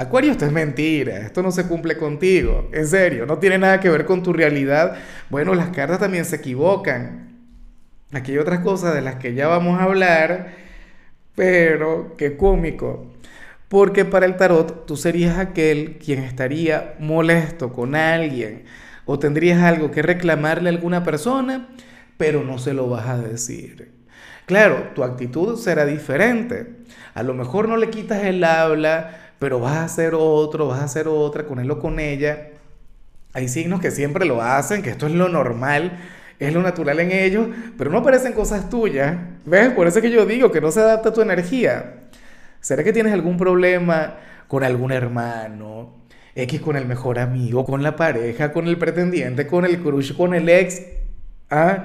Acuario, esto es mentira, esto no se cumple contigo, en serio, no tiene nada que ver con tu realidad. Bueno, las cartas también se equivocan. Aquí hay otras cosas de las que ya vamos a hablar, pero qué cómico. Porque para el tarot tú serías aquel quien estaría molesto con alguien o tendrías algo que reclamarle a alguna persona, pero no se lo vas a decir. Claro, tu actitud será diferente. A lo mejor no le quitas el habla, pero vas a hacer otro, vas a hacer otra con él o con ella. Hay signos que siempre lo hacen, que esto es lo normal, es lo natural en ellos, pero no aparecen cosas tuyas. ¿Ves? Por eso es que yo digo que no se adapta tu energía. ¿Será que tienes algún problema con algún hermano? X con el mejor amigo, con la pareja, con el pretendiente, con el crush, con el ex. ¿Ah?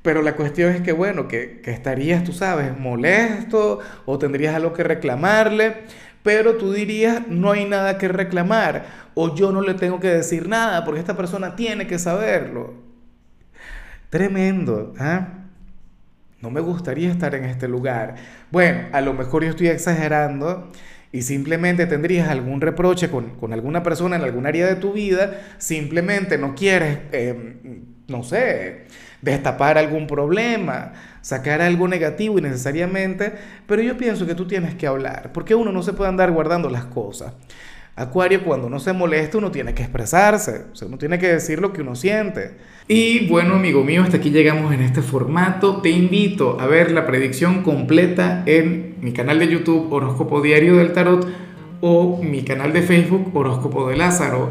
Pero la cuestión es que, bueno, que, que estarías, tú sabes, molesto o tendrías algo que reclamarle pero tú dirías, no hay nada que reclamar o yo no le tengo que decir nada porque esta persona tiene que saberlo. Tremendo, ¿ah? No me gustaría estar en este lugar. Bueno, a lo mejor yo estoy exagerando y simplemente tendrías algún reproche con, alguna persona en algún área de tu vida, simplemente no quieres, em, no sé, destapar algún problema, sacar algo negativo innecesariamente, pero yo pienso que tú tienes que hablar, porque uno no se puede andar guardando las cosas. Acuario, cuando uno se molesta, uno tiene que expresarse, o uno tiene que decir lo que uno siente. Y bueno, amigo mío, hasta aquí llegamos en este formato. Te invito a ver la predicción completa en mi canal de YouTube Horóscopo Diario del Tarot o mi canal de Facebook Horóscopo de Lázaro.